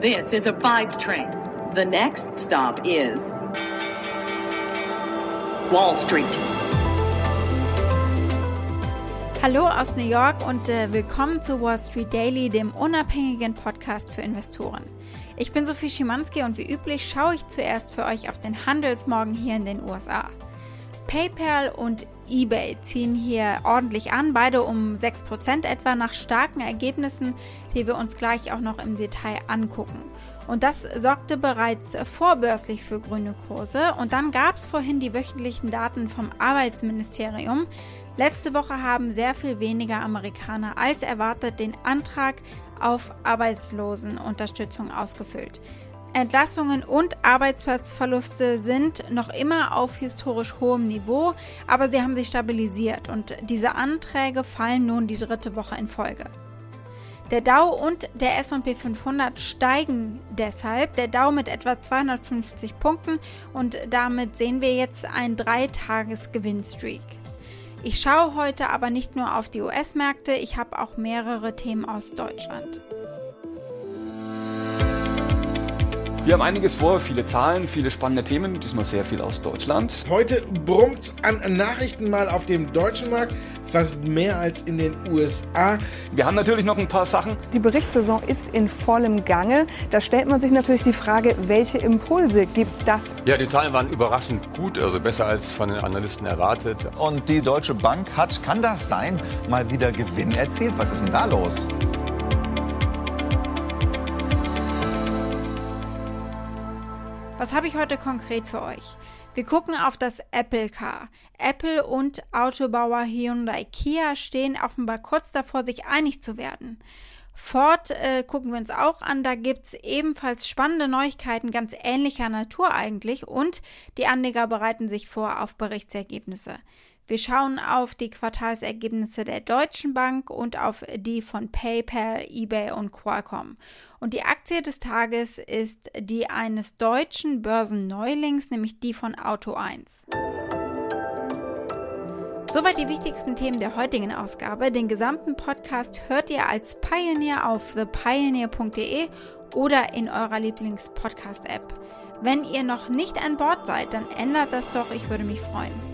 This is a five train. The next stop is Wall Street. Hallo aus New York und äh, willkommen zu Wall Street Daily, dem unabhängigen Podcast für Investoren. Ich bin Sophie Schimanski und wie üblich schaue ich zuerst für euch auf den Handelsmorgen hier in den USA. PayPal und eBay ziehen hier ordentlich an, beide um 6% etwa nach starken Ergebnissen, die wir uns gleich auch noch im Detail angucken. Und das sorgte bereits vorbörslich für grüne Kurse. Und dann gab es vorhin die wöchentlichen Daten vom Arbeitsministerium. Letzte Woche haben sehr viel weniger Amerikaner als erwartet den Antrag auf Arbeitslosenunterstützung ausgefüllt. Entlassungen und Arbeitsplatzverluste sind noch immer auf historisch hohem Niveau, aber sie haben sich stabilisiert und diese Anträge fallen nun die dritte Woche in Folge. Der Dow und der S&P 500 steigen deshalb, der Dow mit etwa 250 Punkten und damit sehen wir jetzt einen Dreitages-Gewinnstreak. Ich schaue heute aber nicht nur auf die US-Märkte, ich habe auch mehrere Themen aus Deutschland. Wir haben einiges vor, viele Zahlen, viele spannende Themen, diesmal sehr viel aus Deutschland. Heute brummt an Nachrichten mal auf dem deutschen Markt, fast mehr als in den USA. Wir haben natürlich noch ein paar Sachen. Die Berichtssaison ist in vollem Gange. Da stellt man sich natürlich die Frage, welche Impulse gibt das? Ja, die Zahlen waren überraschend gut, also besser als von den Analysten erwartet. Und die Deutsche Bank hat, kann das sein, mal wieder Gewinn erzielt? Was ist denn da los? Was habe ich heute konkret für euch? Wir gucken auf das Apple Car. Apple und Autobauer Hyundai Kia stehen offenbar kurz davor, sich einig zu werden. Ford äh, gucken wir uns auch an. Da gibt es ebenfalls spannende Neuigkeiten ganz ähnlicher Natur eigentlich und die Anleger bereiten sich vor auf Berichtsergebnisse. Wir schauen auf die Quartalsergebnisse der Deutschen Bank und auf die von PayPal, eBay und Qualcomm. Und die Aktie des Tages ist die eines deutschen Börsenneulings, nämlich die von Auto 1. Soweit die wichtigsten Themen der heutigen Ausgabe. Den gesamten Podcast hört ihr als Pioneer auf thepioneer.de oder in eurer Lieblings-Podcast-App. Wenn ihr noch nicht an Bord seid, dann ändert das doch, ich würde mich freuen.